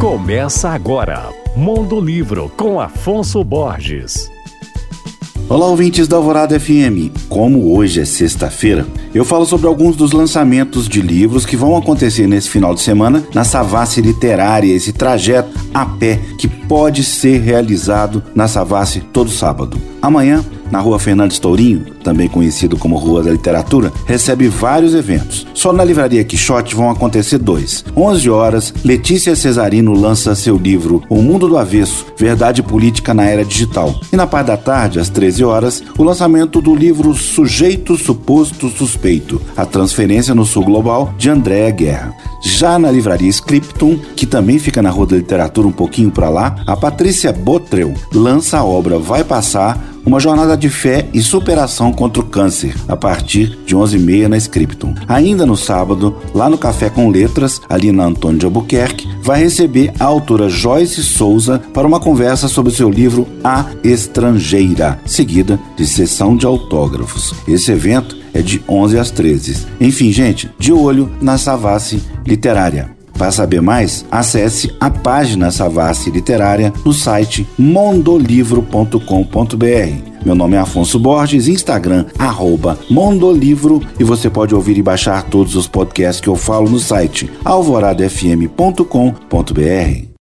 Começa agora, Mundo Livro com Afonso Borges. Olá, ouvintes da Alvorada FM. Como hoje é sexta-feira, eu falo sobre alguns dos lançamentos de livros que vão acontecer nesse final de semana na Savassi Literária, esse trajeto a pé que pode ser realizado na Savassi todo sábado. Amanhã na Rua Fernandes Tourinho, também conhecido como Rua da Literatura, recebe vários eventos. Só na Livraria Quixote vão acontecer dois. 11 horas, Letícia Cesarino lança seu livro O Mundo do Avesso, Verdade Política na Era Digital. E na parte da tarde, às 13 horas, o lançamento do livro Sujeito Suposto Suspeito, a transferência no Sul Global de Andréa Guerra. Já na livraria Scriptum, que também fica na Rua da Literatura um pouquinho para lá, a Patrícia Botrel lança a obra Vai Passar uma jornada de fé e superação contra o câncer, a partir de 11h30 na Scriptum. Ainda no sábado, lá no Café com Letras, ali na Antônio de Albuquerque, vai receber a autora Joyce Souza para uma conversa sobre seu livro A Estrangeira, seguida de sessão de autógrafos. Esse evento é de 11 às 13. Enfim, gente, de olho na Savassi Literária. Para saber mais, acesse a página Savassi Literária no site mondolivro.com.br. Meu nome é Afonso Borges, Instagram, arroba Mondolivro, e você pode ouvir e baixar todos os podcasts que eu falo no site alvoradofm.com.br.